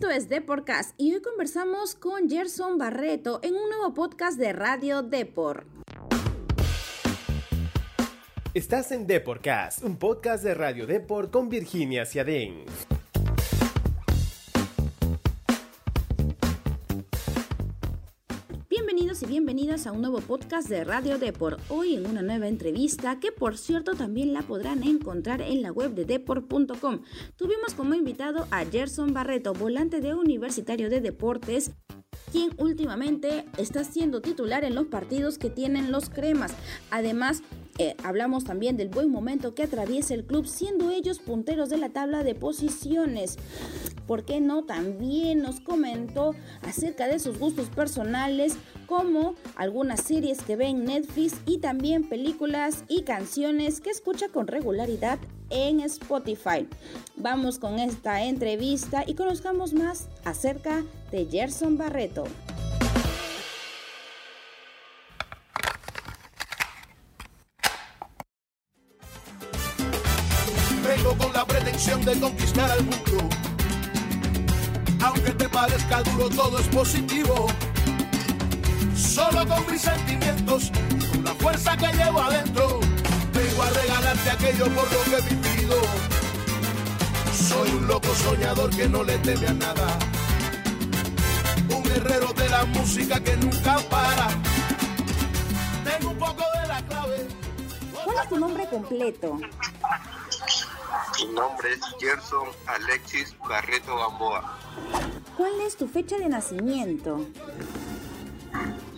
Esto es Deporcast y hoy conversamos con Gerson Barreto en un nuevo podcast de Radio Deport. Estás en Deporcast, un podcast de Radio Deport con Virginia Ciadén. Y bienvenidas a un nuevo podcast de Radio Deport. Hoy en una nueva entrevista que por cierto también la podrán encontrar en la web de deport.com. Tuvimos como invitado a Gerson Barreto, volante de Universitario de Deportes, quien últimamente está siendo titular en los partidos que tienen los cremas. Además, eh, hablamos también del buen momento que atraviesa el club, siendo ellos punteros de la tabla de posiciones. ¿Por qué no? También nos comentó acerca de sus gustos personales, como algunas series que ve en Netflix y también películas y canciones que escucha con regularidad en Spotify. Vamos con esta entrevista y conozcamos más acerca de Gerson Barreto. Pretensión de conquistar al mundo. Aunque te parezca duro, todo es positivo. Solo con mis sentimientos, con la fuerza que llevo adentro, vengo a regalarte aquello por lo que he vivido. Soy un loco soñador que no le teme a nada. Un guerrero de la música que nunca para. Tengo un poco de la clave. ¿Cuál es tu nombre completo? Mi nombre es Gerson Alexis Barreto Gamboa, ¿Cuál es tu fecha de nacimiento?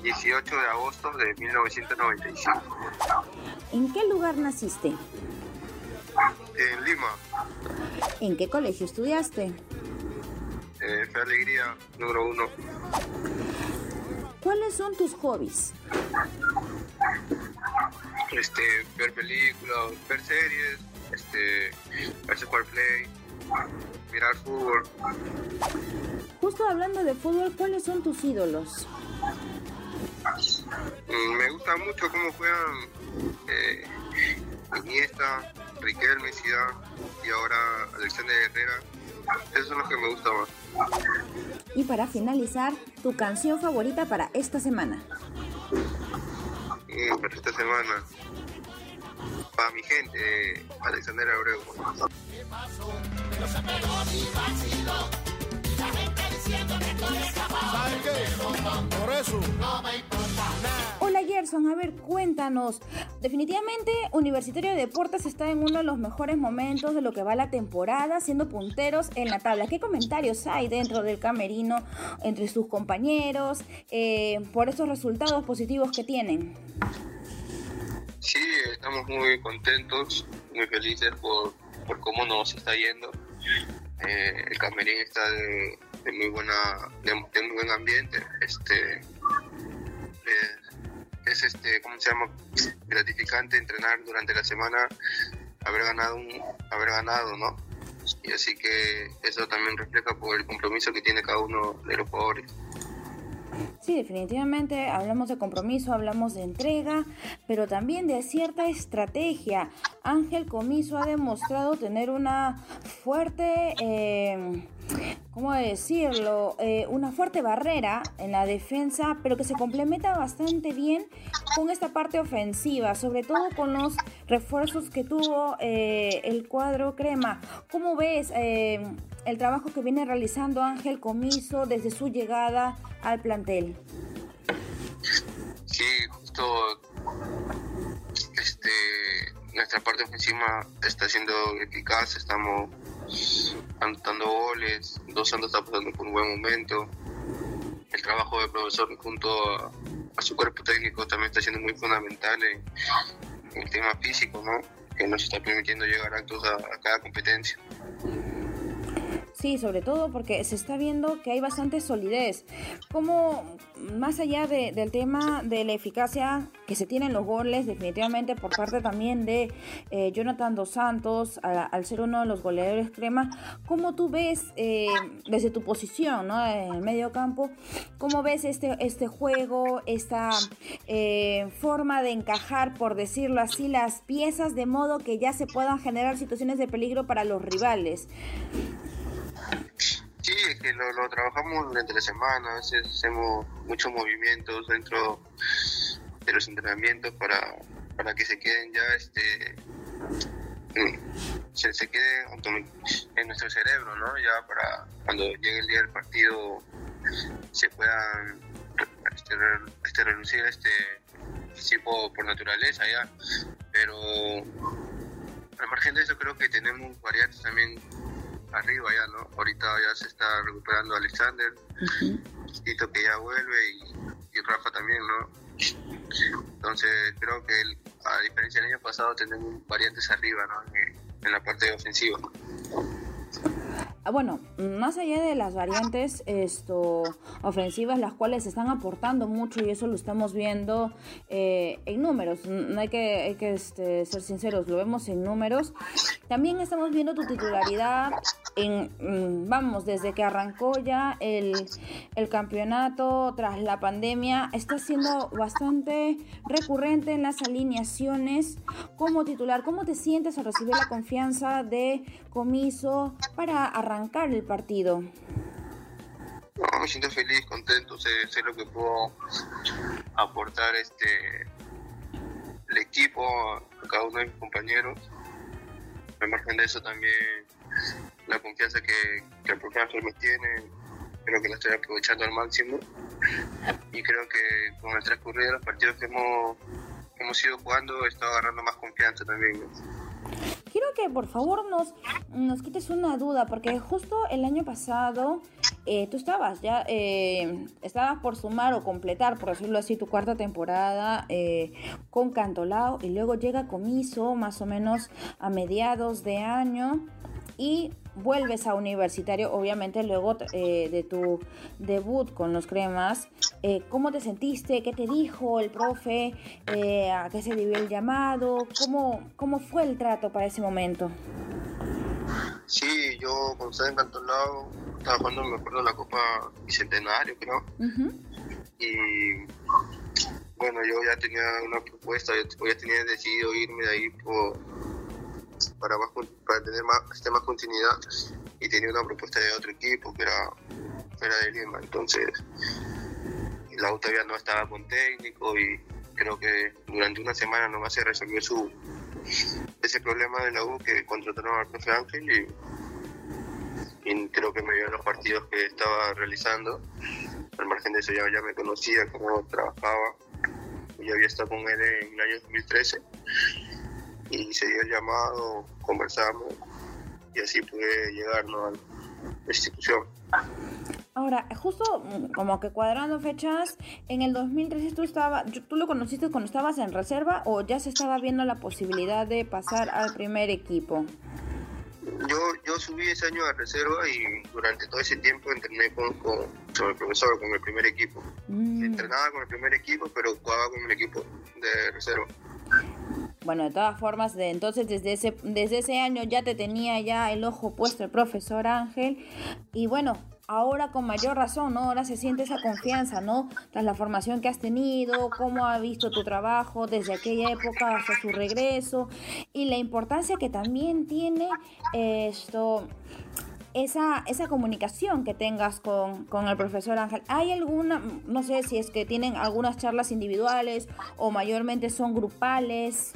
18 de agosto de 1995, ¿En qué lugar naciste? en Lima. ¿En qué colegio estudiaste? Eh, Fe Alegría, número uno. ¿Cuáles son tus hobbies? Este, ver películas, ver series, este, verse por play, mirar fútbol. Justo hablando de fútbol, ¿cuáles son tus ídolos? Mm, Me gusta mucho cómo juegan eh, Iniesta, Riquelme, Zidane y ahora Alexander Herrera. Esos son los que me gustan más. Y para finalizar, tu canción favorita para esta semana. Mm, para esta semana. Para mi gente, Alexander Abreu. Por. Hola Gerson, a ver, cuéntanos. Definitivamente Universitario de Deportes está en uno de los mejores momentos de lo que va la temporada, siendo punteros en la tabla. ¿Qué comentarios hay dentro del camerino entre sus compañeros eh, por esos resultados positivos que tienen? Sí, estamos muy contentos, muy felices por, por cómo nos está yendo. Eh, el camerín está de, muy buena, de, de muy buen ambiente. Este, eh, es este, ¿cómo se llama? gratificante entrenar durante la semana, haber ganado, un, haber ganado, ¿no? Y así que eso también refleja por el compromiso que tiene cada uno de los jugadores. Sí, definitivamente hablamos de compromiso, hablamos de entrega, pero también de cierta estrategia. Ángel Comiso ha demostrado tener una fuerte, eh, ¿cómo decirlo? Eh, una fuerte barrera en la defensa, pero que se complementa bastante bien con esta parte ofensiva, sobre todo con los refuerzos que tuvo eh, el cuadro crema. ¿Cómo ves el trabajo que viene realizando Ángel Comiso desde su llegada al plantel? Sí, justo este, nuestra parte ofensiva está siendo eficaz, estamos anotando goles, Dos Santos está pasando por un buen momento. El trabajo del profesor junto a, su cuerpo técnico también está siendo muy fundamental en, el tema físico, ¿no? que nos está permitiendo llegar altos a, a cada competencia. Sí, sobre todo porque se está viendo que hay bastante solidez. Como más allá de- del tema de la eficacia que se tienen los goles, definitivamente por parte también de eh, Jonathan Dos Santos, al ser uno de los goleadores crema, ¿cómo tú ves eh, desde tu posición ¿no? en el medio campo, cómo ves este, este juego, esta eh, forma de encajar, por decirlo así, las piezas de modo que ya se puedan generar situaciones de peligro para los rivales? Que lo, lo trabajamos durante la semana, a veces hacemos muchos movimientos dentro de los entrenamientos para, para que se queden ya este se, se queden en nuestro cerebro, ¿no? Ya para cuando llegue el día del partido se puedan este, este, reducir este tipo por naturaleza ya, pero al margen de eso creo que tenemos variantes también arriba ya, ¿no? Ahorita ya se está recuperando Alexander, Tito que ya vuelve y, Rafa también, ¿no? Entonces creo que a diferencia del año pasado tenemos variantes arriba, ¿no? En, en la parte ofensiva. Ah, bueno, más allá de las variantes esto, ofensivas, las cuales están aportando mucho y eso lo estamos viendo eh, en números, no hay que, hay que este, ser sinceros, lo vemos en números. También estamos viendo tu titularidad en, mm, vamos, desde que arrancó ya el, el campeonato tras la pandemia, está siendo bastante recurrente en las alineaciones como titular. ¿Cómo te sientes al recibir la confianza de Comiso para arrancar el partido? me siento feliz, contento, sé, sé, lo que puedo aportar este el equipo, a cada uno de mis compañeros. Al margen de eso también la confianza que, que el profesor me tiene, creo que la estoy aprovechando al máximo y creo que con el transcurrir de los partidos que hemos, hemos ido jugando he estado agarrando más confianza también. Quiero que por favor nos, nos quites una duda, porque justo el año pasado eh, tú estabas ya, eh, estabas por sumar o completar, por decirlo así, tu cuarta temporada eh, con Cantolao y luego llega Comiso más o menos a mediados de año y vuelves a universitario, obviamente luego eh, de tu debut con los cremas, eh, ¿cómo te sentiste? ¿Qué te dijo el profe? Eh, ¿A qué se debió el llamado? ¿Cómo, ¿Cómo fue el trato para ese momento? Sí, yo cuando estaba en Cantolao, estaba jugando, me acuerdo, la Copa Bicentenario, creo. Y bueno, yo ya tenía una propuesta, yo ya tenía decidido irme de ahí por para, más, para tener más, continuidad y tenía una propuesta de otro equipo que era, de Lima. Entonces, la U todavía no estaba con técnico y creo que durante una semana nomás se resolvió su, ese problema de la U que contrataron al profe Ángel y, creo que me vio los partidos que estaba realizando. Al margen de eso ya, me conocía, cómo trabajaba. Ya había estado con él en el año 2013 y se dio el llamado, conversamos y así pude llegar a la institución. Ahora, justo mm, como que cuadrando fechas, en el 2013 tú estaba, tú lo conociste cuando estabas en reserva o ya se estaba viendo la posibilidad de pasar al primer equipo. Yo, yo subí ese año a reserva y durante todo ese tiempo entrené con, con, el profesor, con el primer equipo. Mm. Entrenaba con el primer equipo, pero jugaba con el equipo de reserva. Bueno, de todas formas, de, entonces desde ese, desde ese año ya te tenía ya el ojo puesto el profesor Ángel. Y bueno, ahora con mayor razón, ¿no? Ahora se siente esa confianza, ¿no? Tras la formación que has tenido, cómo ha visto tu trabajo desde aquella época hasta su regreso y la importancia que también tiene esto esa, esa comunicación que tengas con, con, el profesor Ángel. ¿Hay alguna, no sé si es que tienen algunas charlas individuales o mayormente son grupales?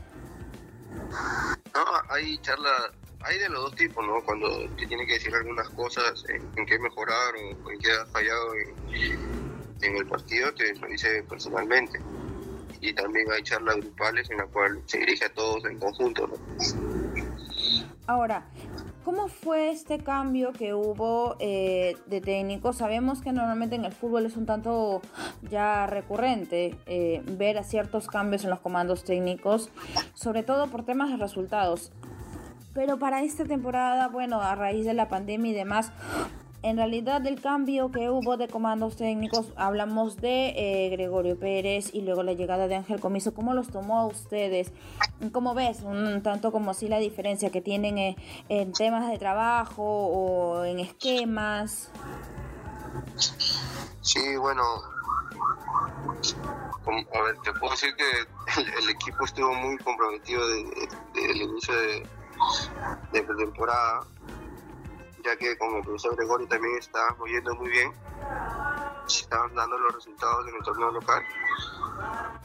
No, hay charlas, hay de los dos tipos, ¿no? Cuando te tiene que decir algunas cosas en, qué mejorar o en qué has fallado en, el partido, te lo dice personalmente. Y también hay charlas grupales en las cuales se dirige a todos en conjunto, ¿no? Ahora, ¿Cómo fue este cambio que hubo eh, de técnico? Sabemos que normalmente en el fútbol es un tanto ya recurrente eh, ver a ciertos cambios en los comandos técnicos, sobre todo por temas de resultados. Pero para esta temporada, bueno, a raíz de la pandemia y demás, en realidad del cambio que hubo de comandos técnicos, hablamos de eh, Gregorio Pérez y luego la llegada de Ángel Comiso. ¿Cómo los tomó a ustedes? ¿Cómo ves un tanto como si la diferencia que tienen eh, en temas de trabajo o en esquemas? Sí, bueno, a ver, te puedo decir que el, equipo estuvo muy comprometido desde el inicio de, de temporada ya que como el profesor Gregorio también está yendo muy bien, se estaban dando los resultados en el torneo local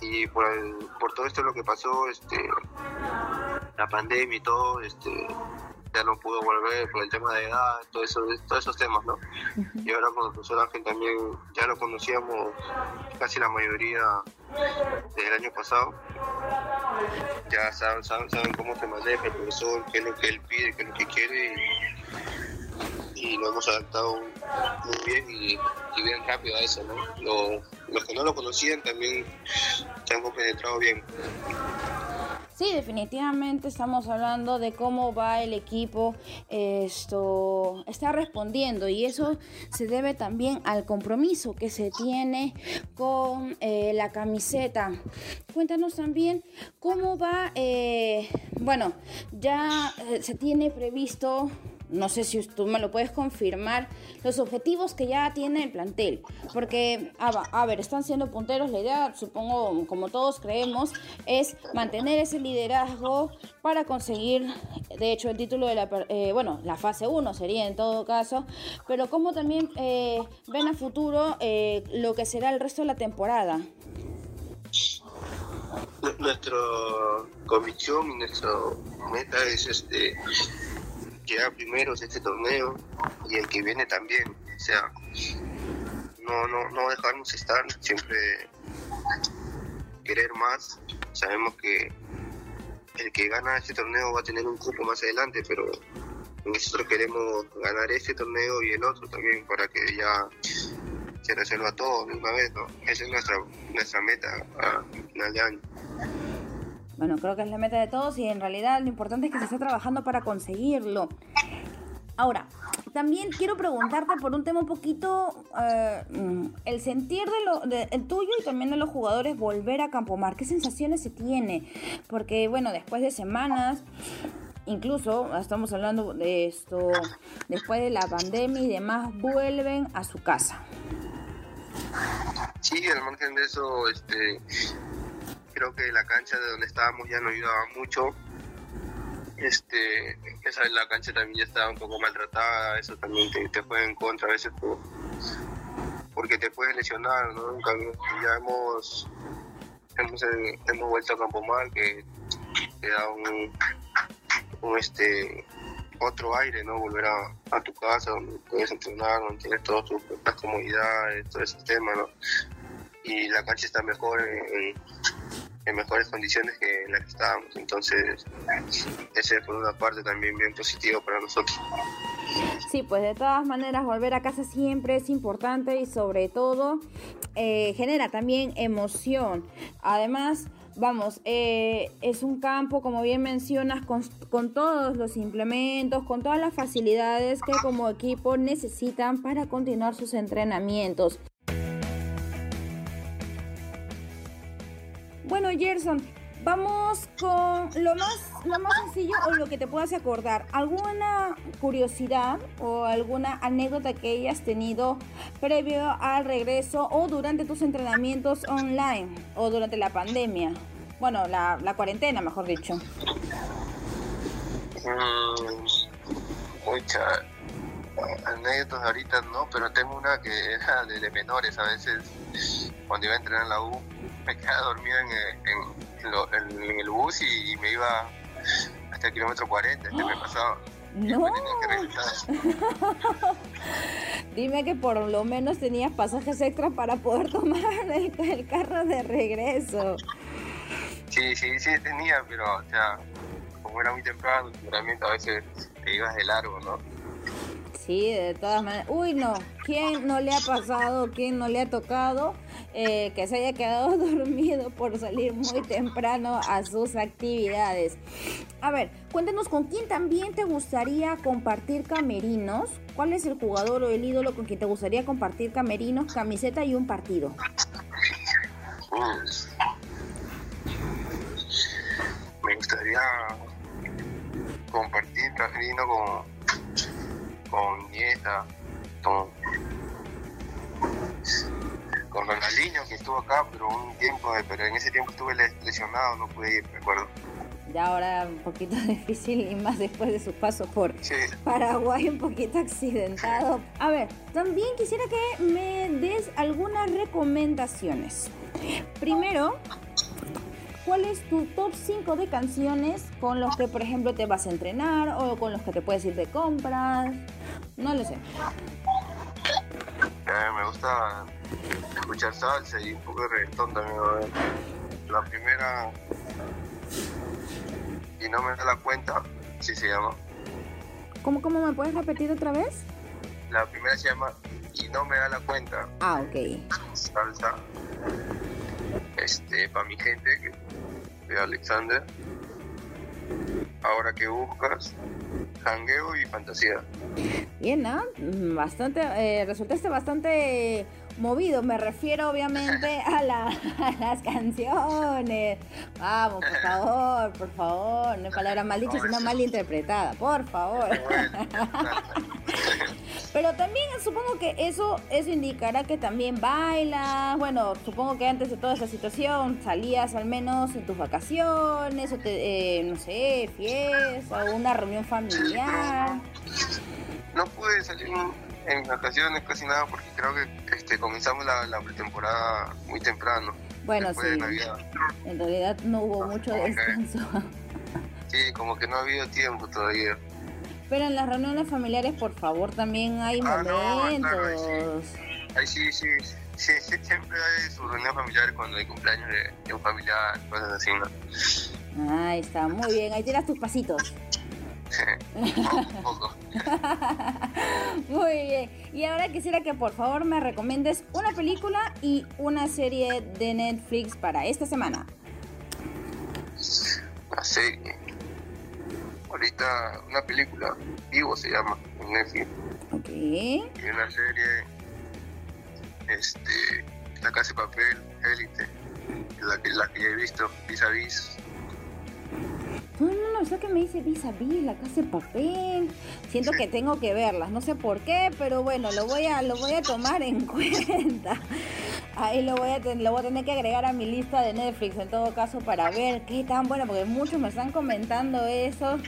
y por, por todo esto lo que pasó, este, la pandemia y todo, este, ya no pudo volver por el tema de edad, todo eso, todos esos temas, ¿no? Y ahora con el profesor Ángel también ya lo conocíamos casi la mayoría del año pasado. Ya saben, saben, cómo se maneja el profesor, qué es lo que él pide, qué es lo que quiere y, lo hemos adaptado muy bien y, bien rápido a eso, ¿no? los que no lo conocían también se han compenetrado bien. Sí, definitivamente estamos hablando de cómo va el equipo, esto está respondiendo y eso se debe también al compromiso que se tiene con eh, la camiseta. Cuéntanos también cómo va, eh, bueno, ya eh, se tiene previsto no sé si tú me lo puedes confirmar, los objetivos que ya tiene el plantel. Porque, a, ver, están siendo punteros, la idea, supongo, como todos creemos, es mantener ese liderazgo para conseguir, de hecho, el título de la, eh, bueno, la fase 1 sería en todo caso, pero como también eh, ven a futuro eh, lo que será el resto de la temporada. Nuestra convicción y nuestra meta es este llegar primeros este torneo y el que viene también. O sea, no, no, no dejarnos estar, siempre querer más. Sabemos que el que gana este torneo va a tener un cupo más adelante, pero nosotros queremos ganar este torneo y el otro también para que ya se resuelva todo de una vez, ¿no? Esa es nuestra, nuestra meta a final de año. Bueno, creo que es la meta de todos y en realidad lo importante es que se esté trabajando para conseguirlo. Ahora, también quiero preguntarte por un tema un poquito, eh, el sentir de lo, tuyo y también de los jugadores volver a Campomar. ¿Qué sensaciones se tiene? Porque, bueno, después de semanas, incluso estamos hablando de esto, después de la pandemia y demás, vuelven a su casa. Sí, al margen de eso, este, creo que la cancha de donde estábamos ya no ayudaba mucho. Este, esa la cancha también ya estaba un poco maltratada, eso también te, te juega en contra a veces porque te puedes lesionar, ¿no? Ya hemos, hemos, eh, hemos vuelto a Campo Mar que te da un, un este otro aire, ¿no? Volver a, tu casa donde puedes entrenar, donde tienes todas tus comodidades, todo ese tema, ¿no? Y la cancha está mejor en, en mejores condiciones que en las que estábamos. Entonces, ese por una parte también bien positivo para nosotros. Sí, pues de todas maneras volver a casa siempre es importante y sobre todo eh, genera también emoción. Además, vamos, eh, es un campo, como bien mencionas, con, con, todos los implementos, con todas las facilidades que como equipo necesitan para continuar sus entrenamientos. Bueno, Gerson, vamos con lo más, lo más sencillo o lo que te puedas acordar. ¿Alguna curiosidad o alguna anécdota que hayas tenido previo al regreso o durante tus entrenamientos online o durante la pandemia? Bueno, la, cuarentena, mejor dicho. Mm, muchas anécdotas ahorita no, pero tengo una que era de menores a veces cuando iba a entrenar en la U me quedaba dormido en, en, el bus y, me iba hasta el kilómetro 40, este me pasaba. No. Dime que por lo menos tenías pasajes extra para poder tomar el, carro de regreso. Sí, sí, sí tenía, pero o sea, como era muy temprano, el a veces te ibas de largo, ¿no? Sí, de todas maneras. Uy, no. ¿Quién no le ha pasado? ¿Quién no le ha tocado? Eh, que se haya quedado dormido por salir muy temprano a sus actividades. A ver, cuéntanos con quién también te gustaría compartir camerinos. ¿Cuál es el jugador o el ídolo con quien te gustaría compartir camerinos, camiseta y un partido? Me gustaría compartir camerino con, con Nieta, con con Ronaldinho que estuvo acá, pero un tiempo, pero en ese tiempo estuve lesionado, no pude ir, me acuerdo. ya ahora un poquito difícil y más después de su paso por Paraguay, un poquito accidentado. A ver, también quisiera que me des algunas recomendaciones. Primero, ¿cuál es tu top 5 de canciones con los que, por ejemplo, te vas a entrenar o con los que te puedes ir de compras? No lo sé. Eh, me gusta escuchar salsa y un poco de reggaetón también. La primera, y no me da la cuenta, sí se llama. ¿Cómo, cómo me puedes repetir otra vez? La primera se llama Y no me da la cuenta. Ah, ok. Salsa. Este, para mi gente, de Alexander. Ahora que buscas, jangueo y fantasía. Bien, ¿no? Bastante, eh, resultaste bastante movido. Me refiero obviamente a, las canciones. Vamos, por favor, por favor. No es palabra mal dicha, sino mal interpretada. Por favor. Pero también supongo que eso, eso indicará que también bailas. Bueno, supongo que antes de toda esa situación salías al menos en tus vacaciones, o te, eh, no sé, fiesta, o una reunión familiar. no, pude salir en vacaciones casi nada porque creo que este, comenzamos la, pretemporada muy temprano. Bueno, sí. En realidad no hubo mucho descanso. sí, como que no ha habido tiempo todavía. Pero en las reuniones familiares, por favor, también hay ah, momentos. ahí sí, sí, sí, siempre hay su reunión familiar cuando hay cumpleaños de, un familiar, cosas así, ¿no? Ahí está, muy bien, ahí tiras tus pasitos. un poco. Muy bien. Y ahora quisiera que por favor me recomiendes una película y una serie de Netflix para esta semana. Una serie ahorita una película, Vivo se llama, en Netflix. Ok. Y una serie, este, La Casa de Papel, Élite, la que, la que he visto, Vis a Vis. Eso que me dice vis a vis, la casa de papel. Siento que tengo que verlas, no sé por qué, pero bueno, lo voy a, lo voy a tomar en cuenta. Ahí lo voy, a lo voy a tener que agregar a mi lista de Netflix en todo caso para ver qué tan buena, porque muchos me están comentando eso,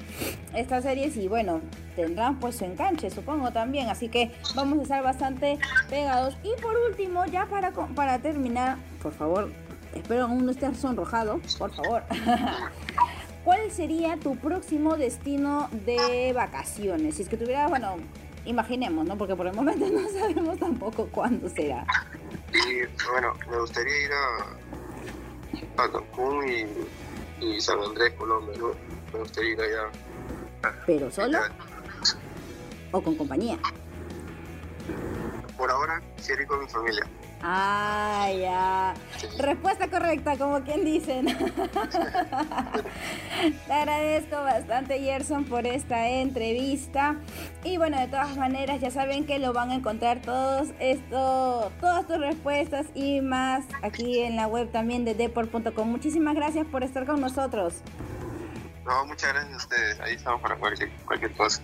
estas series y bueno, tendrán pues su enganche, supongo también, así que vamos a estar bastante pegados. Y por último, ya para, para terminar, por favor, espero aún no estés sonrojado, por favor. ¿Cuál sería tu próximo destino de vacaciones? Si es que tuvieras, bueno, imaginemos, ¿no? Porque por el momento no sabemos tampoco cuándo será. Y bueno, me gustaría ir a, a Cancún y, y, San Andrés, Colombia, ¿no? Me gustaría ir allá. ¿Pero solo? ¿O con compañía? Por ahora, quiero ir con mi familia. Ah, ya. Respuesta correcta, como quien dicen. Te agradezco bastante, Gerson, por esta entrevista. Y bueno, de todas maneras, ya saben que lo van a encontrar todos esto, todas tus respuestas y más aquí en la web también de deport.com. Muchísimas gracias por estar con nosotros. No, muchas gracias a ustedes. Ahí estamos para cualquier, cualquier cosa.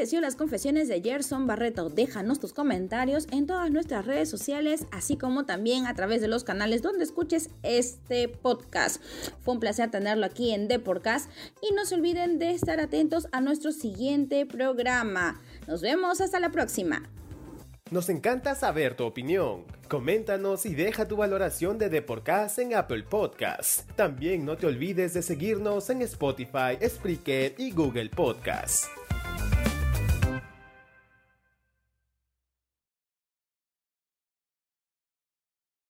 Pareció las confesiones de Gerson Barreto? Déjanos tus comentarios en todas nuestras redes sociales, así como también a través de los canales donde escuches este podcast. Fue un placer tenerlo aquí en The Podcast y no se olviden de estar atentos a nuestro siguiente programa. Nos vemos hasta la próxima. Nos encanta saber tu opinión. Coméntanos y deja tu valoración de The Podcast en Apple Podcasts. También no te olvides de seguirnos en Spotify, Spreaker y Google Podcasts.